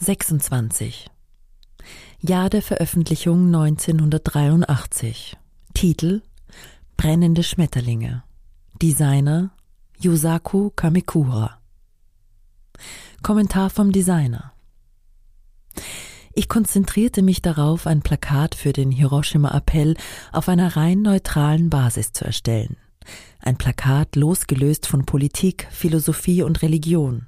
26. Jahr der Veröffentlichung 1983. Titel Brennende Schmetterlinge. Designer Yusaku Kamikura. Kommentar vom Designer. Ich konzentrierte mich darauf, ein Plakat für den Hiroshima-Appell auf einer rein neutralen Basis zu erstellen. Ein Plakat losgelöst von Politik, Philosophie und Religion.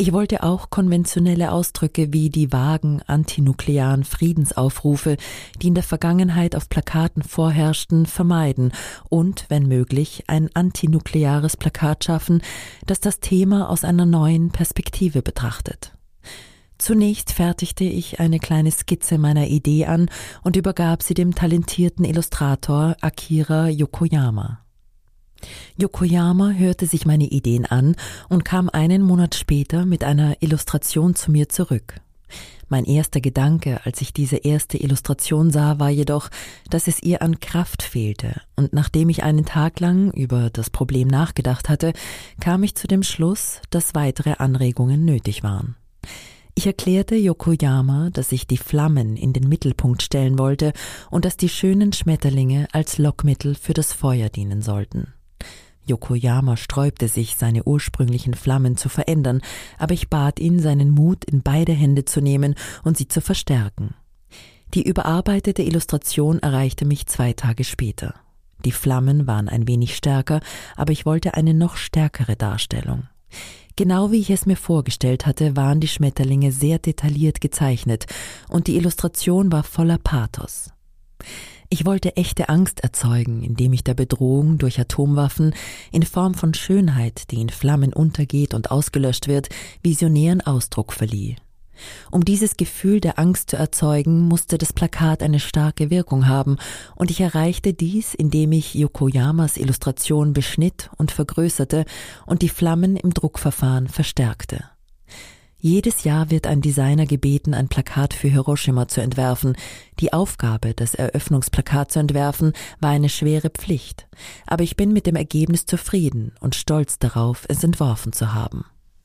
Ich wollte auch konventionelle Ausdrücke wie die vagen antinuklearen Friedensaufrufe, die in der Vergangenheit auf Plakaten vorherrschten, vermeiden und, wenn möglich, ein antinukleares Plakat schaffen, das das Thema aus einer neuen Perspektive betrachtet. Zunächst fertigte ich eine kleine Skizze meiner Idee an und übergab sie dem talentierten Illustrator Akira Yokoyama. Yokoyama hörte sich meine Ideen an und kam einen Monat später mit einer Illustration zu mir zurück. Mein erster Gedanke, als ich diese erste Illustration sah, war jedoch, dass es ihr an Kraft fehlte, und nachdem ich einen Tag lang über das Problem nachgedacht hatte, kam ich zu dem Schluss, dass weitere Anregungen nötig waren. Ich erklärte Yokoyama, dass ich die Flammen in den Mittelpunkt stellen wollte und dass die schönen Schmetterlinge als Lockmittel für das Feuer dienen sollten. Yokoyama sträubte sich, seine ursprünglichen Flammen zu verändern, aber ich bat ihn, seinen Mut in beide Hände zu nehmen und sie zu verstärken. Die überarbeitete Illustration erreichte mich zwei Tage später. Die Flammen waren ein wenig stärker, aber ich wollte eine noch stärkere Darstellung. Genau wie ich es mir vorgestellt hatte, waren die Schmetterlinge sehr detailliert gezeichnet, und die Illustration war voller Pathos. Ich wollte echte Angst erzeugen, indem ich der Bedrohung durch Atomwaffen in Form von Schönheit, die in Flammen untergeht und ausgelöscht wird, visionären Ausdruck verlieh. Um dieses Gefühl der Angst zu erzeugen, musste das Plakat eine starke Wirkung haben, und ich erreichte dies, indem ich Yokoyamas Illustration beschnitt und vergrößerte und die Flammen im Druckverfahren verstärkte. Jedes Jahr wird ein Designer gebeten, ein Plakat für Hiroshima zu entwerfen. Die Aufgabe, das Eröffnungsplakat zu entwerfen, war eine schwere Pflicht. Aber ich bin mit dem Ergebnis zufrieden und stolz darauf, es entworfen zu haben.